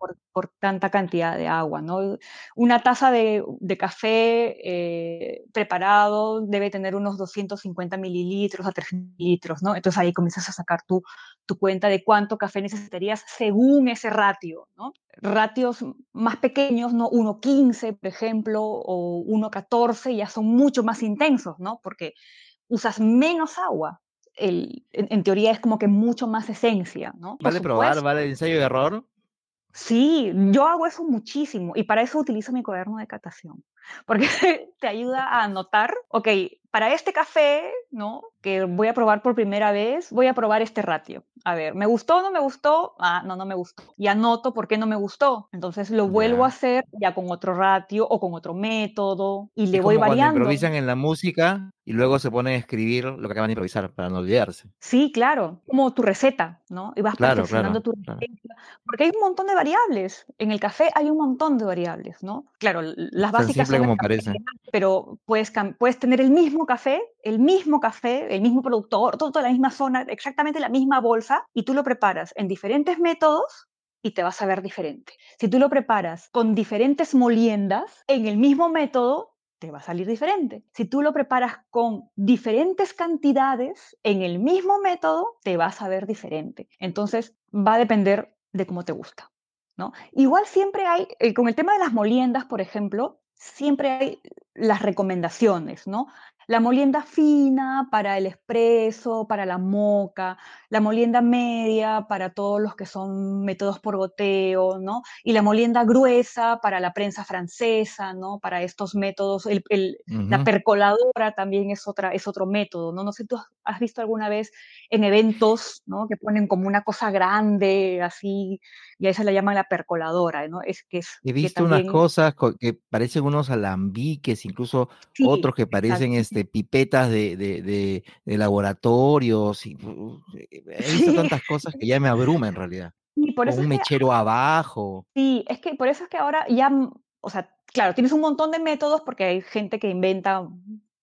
Por, por tanta cantidad de agua, ¿no? Una taza de, de café eh, preparado debe tener unos 250 mililitros a 300 mililitros, ¿no? Entonces ahí comienzas a sacar tu, tu cuenta de cuánto café necesitarías según ese ratio, ¿no? Ratios más pequeños, ¿no? 1.15, por ejemplo, o 1.14 ya son mucho más intensos, ¿no? Porque usas menos agua. El, en, en teoría es como que mucho más esencia, ¿no? ¿Vale probar? ¿Vale ensayo y error? Sí, yo hago eso muchísimo y para eso utilizo mi cuaderno de catación, porque te ayuda a anotar, ok, para este café, ¿no? Que voy a probar por primera vez, voy a probar este ratio. A ver, ¿me gustó o no me gustó? Ah, no, no me gustó. Y anoto por qué no me gustó. Entonces lo vuelvo a Ya. hacer ya con otro ratio o con otro método y le Es voy como cuando variando. improvisan en la música y luego se ponen a escribir lo que acaban de improvisar para no olvidarse. Sí, claro, como tu receta, ¿no? Y vas Claro, perfeccionando claro, tu claro. receta, porque hay un montón de variables. En el café hay un montón de variables, ¿no? Claro, las Tan básicas simple son como parece. pero puedes, puedes tener el mismo café, el mismo café, el mismo productor, todo toda la misma zona, exactamente la misma bolsa, y tú lo preparas en diferentes métodos y te vas a ver diferente. Si tú lo preparas con diferentes moliendas en el mismo método, te va a salir diferente. Si tú lo preparas con diferentes cantidades en el mismo método, te vas a ver diferente. Entonces, va a depender de cómo te gusta. ¿no? Igual siempre hay, eh, con el tema de las moliendas, por ejemplo, siempre hay las recomendaciones, ¿no? La molienda fina para el espresso, para la moca, la molienda media para todos los que son métodos por goteo, ¿no? Y la molienda gruesa para la prensa francesa, ¿no? Para estos métodos, el- el- la percoladora también es, otra, es otro método, ¿no? No sé, tú has- has visto alguna vez en eventos, ¿no? Que ponen como una cosa grande, así, y a esa la llaman la percoladora, ¿no? Es que es He que visto unas cosas co- que parecen unos alambiques, incluso sí, otros que parecen este, pipetas de, de, de- de laboratorios. y, uh, he visto Sí, tantas cosas que ya me abruma en realidad. y por un es que mechero abajo. Sí, es que por eso es que ahora ya, mm, o sea, claro, tienes un montón de métodos porque hay gente que inventa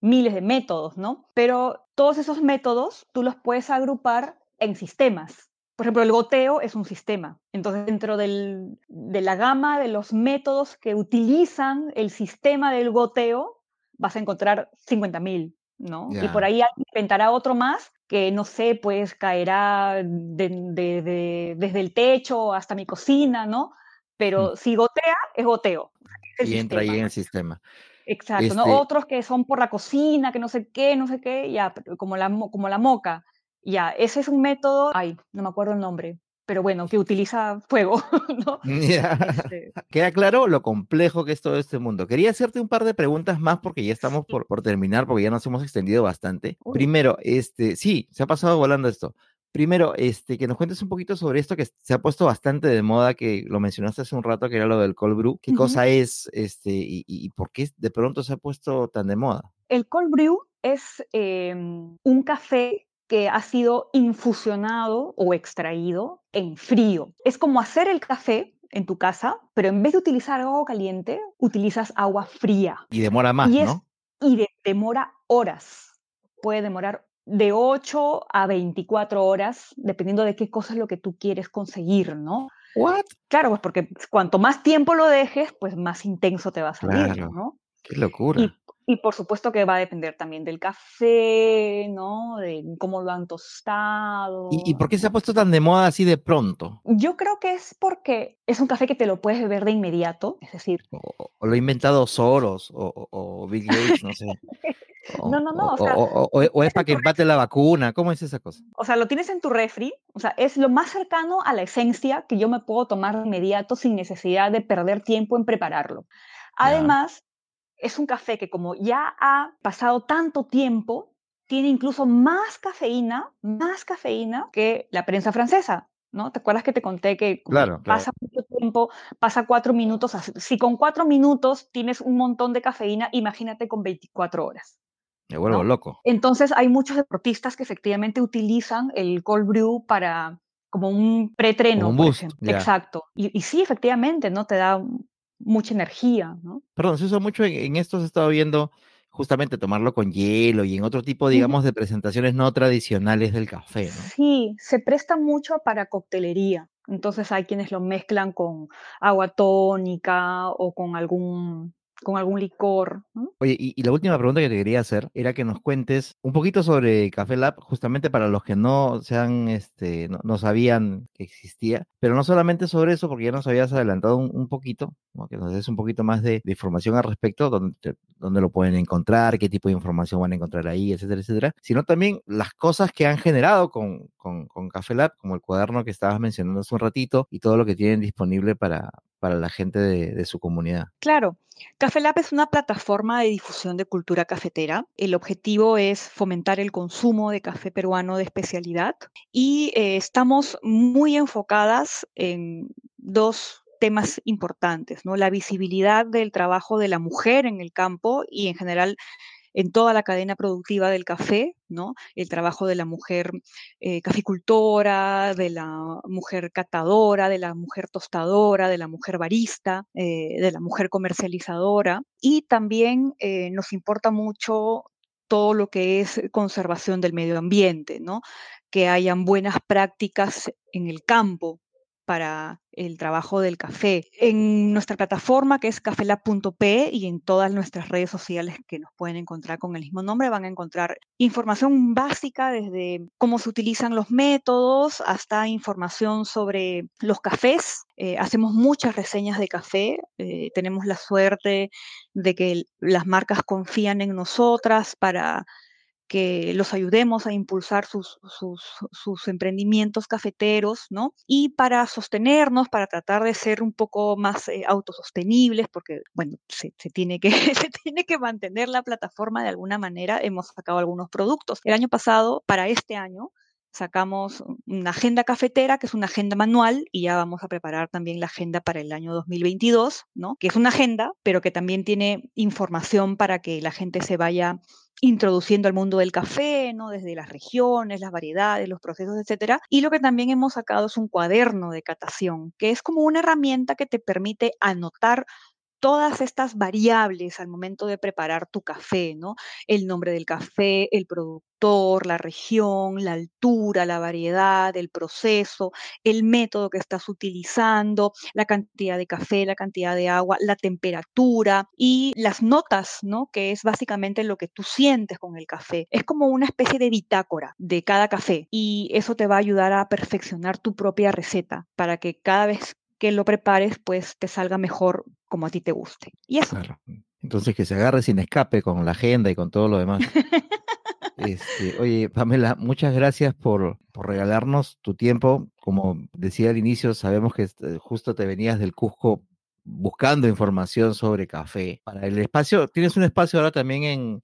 miles de métodos, ¿no? Pero todos esos métodos tú los puedes agrupar en sistemas. Por ejemplo, el goteo es un sistema. Entonces, dentro del- de la gama de los métodos que utilizan el sistema del goteo, vas a encontrar 50.000, ¿no? Y por ahí inventará otro más que, no sé, pues caerá de- de- de- desde el techo hasta mi cocina, ¿no? Pero si gotea, es goteo. Es Y entra ahí sistema. en el sistema. Exacto, ¿no? Este, Otros que son por la cocina, que no sé qué, no sé qué, ya, como la, mo- como la moca. Ya, ese es un método, ay, no me acuerdo el nombre, pero bueno, que utiliza fuego, ¿no? Este, Queda claro lo complejo que es todo este mundo. Quería hacerte un par de preguntas más porque ya estamos por, por terminar, porque ya nos hemos extendido bastante. Uy. Primero, este, sí, se ha pasado volando esto. Primero, este, que nos cuentes un poquito sobre esto que se ha puesto bastante de moda, que lo mencionaste hace un rato, que era lo del cold brew. ¿Qué cosa es, este, y, y- y por qué de pronto se ha puesto tan de moda? El cold brew es em, un café que ha sido infusionado o extraído en frío. Es como hacer el café en tu casa, pero en vez de utilizar agua caliente, utilizas agua fría. Y demora más, Y, es, ¿no? y de- demora horas. Puede demorar de 8 a 24 horas, dependiendo de qué cosa es lo que tú quieres conseguir, ¿no? What? Claro, pues porque cuanto más tiempo lo dejes, pues más intenso te va a salir, Claro. ¿no? Qué locura. Y por supuesto que va a depender también del café, ¿no? De cómo lo han tostado. ¿Y, por qué se ha puesto tan de moda así de pronto? Yo creo que es porque es un café que te lo puedes beber de inmediato, es decir. O, lo ha inventado Soros o, o Bill Gates, no sé. no, no, no. O, es para que empate la vacuna. ¿Cómo es esa cosa? O sea, lo tienes en tu refri. O sea, es lo más cercano a la esencia que yo me puedo tomar de inmediato sin necesidad de perder tiempo en prepararlo. Además, es un café que como ya ha pasado tanto tiempo, tiene incluso más cafeína, más cafeína que la prensa francesa. ¿No? ¿Te acuerdas que te conté que pasa mucho tiempo, pasa cuatro minutos? Si con cuatro minutos tienes un montón de cafeína, imagínate con 24 horas. Me vuelvo loco. Entonces hay muchos deportistas que efectivamente utilizan el cold brew para como un pretreno. un boost, Exacto. Y, y, sí, efectivamente, ¿no? Te da mucha energía, ¿no? Perdón, se usa mucho en, esto, se he estado viendo justamente tomarlo con hielo y en otro tipo, digamos, de presentaciones no tradicionales del café, ¿no? Sí, se presta mucho para coctelería. Entonces hay quienes lo mezclan con agua tónica o con algún con algún licor. Oye, y, la última pregunta que te quería hacer era que nos cuentes un poquito sobre Café Lab, justamente para los que no sean, este, no, sabían que existía, pero no solamente sobre eso, porque ya nos habías adelantado un, poquito, que nos des un poquito más de, información al respecto, dónde, dónde lo pueden encontrar, qué tipo de información van a encontrar ahí, etcétera, etcétera, sino también las cosas que han generado con, con, con Café Lab, como el cuaderno que estabas mencionando hace un ratito y todo lo que tienen disponible para, para la gente de, su comunidad. Claro. Café Lab es una plataforma de difusión de cultura cafetera. El objetivo es fomentar el consumo de café peruano de especialidad y eh, estamos muy enfocadas en dos temas importantes, ¿no? La visibilidad del trabajo de la mujer en el campo y en general en toda la cadena productiva del café, ¿no? El trabajo de la mujer eh, caficultora, de la mujer catadora, de la mujer tostadora, de la mujer barista, eh, de la mujer comercializadora. Y también eh, nos importa mucho todo lo que es conservación del medio ambiente, ¿no? Que hayan buenas prácticas en el campo para el trabajo del café. En nuestra plataforma que es cafelab.p y en todas nuestras redes sociales que nos pueden encontrar con el mismo nombre van a encontrar información básica desde cómo se utilizan los métodos hasta información sobre los cafés. Eh, hacemos muchas reseñas de café. Eh, tenemos la suerte de que las marcas confían en nosotras para que los ayudemos a impulsar sus, sus, emprendimientos cafeteros, ¿no? Y para sostenernos, para tratar de ser un poco más eh, autosostenibles, porque, bueno, se, tiene que, se tiene que mantener la plataforma de alguna manera, hemos sacado algunos productos. El año pasado, para este año, sacamos una agenda cafetera, que es una agenda manual, y ya vamos a preparar también la agenda para el año 2022, ¿no? Que es una agenda, pero que también tiene información para que la gente se vaya introduciendo al mundo del café, ¿no? Desde las regiones, las variedades, los procesos, etcétera. Y lo que también hemos sacado es un cuaderno de catación, que es como una herramienta que te permite anotar todas estas variables al momento de preparar tu café, ¿no? El nombre del café, el productor, la región, la altura, la variedad, el proceso, el método que estás utilizando, la cantidad de café, la cantidad de agua, la temperatura y las notas, ¿no? Que es básicamente lo que tú sientes con el café. Es como una especie de bitácora de cada café y eso te va a ayudar a perfeccionar tu propia receta para que cada vez que lo prepares, pues te salga mejor como a ti te guste. Y eso. Entonces que se agarre sin escape con la agenda y con todo lo demás. Este, oye, Pamela, muchas gracias por, por, regalarnos tu tiempo. Como decía al inicio, sabemos que justo te venías del Cusco buscando información sobre café. Para el espacio, tienes un espacio ahora también en,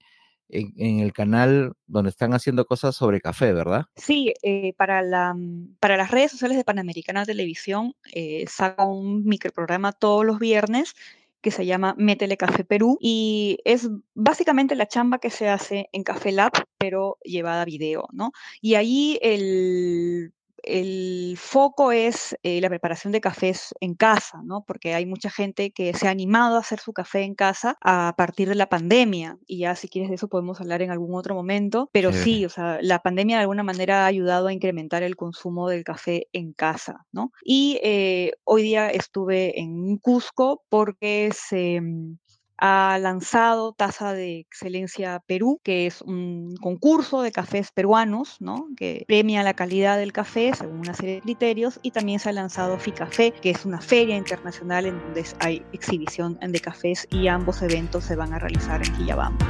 en, el canal donde están haciendo cosas sobre café, ¿verdad? Sí, eh, mm, para las redes sociales de Panamericana Televisión eh, saca un microprograma todos los viernes que se llama Métele Café Perú y es básicamente la chamba que se hace en Café Lab, pero llevada a video, ¿no? Y ahí el el foco es eh, la preparación de cafés en casa, ¿no? Porque hay mucha gente que se ha animado a hacer su café en casa a partir de la pandemia. Y ya si quieres de eso podemos hablar en algún otro momento. Pero sí, o sea, la pandemia de alguna manera ha ayudado a incrementar el consumo del café en casa, ¿no? Y eh, hoy día estuve en Cusco porque se mm, ha lanzado Taza de Excelencia Perú, que es un concurso de cafés peruanos, ¿no? Que premia la calidad del café según una serie de criterios y también se ha lanzado FICAFé, que es una feria internacional en donde hay exhibición de cafés y ambos eventos se van a realizar en Quillabamba.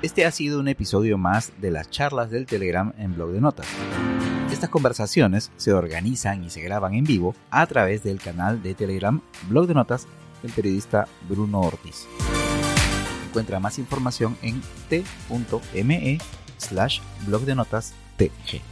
Este ha sido un episodio más de las charlas del Telegram en Blog de Notas. Estas conversaciones se organizan y se graban en vivo a través del canal de Telegram Blog de Notas del periodista Bruno Ortiz. Encuentra más información en t.me slash blog de notas tg.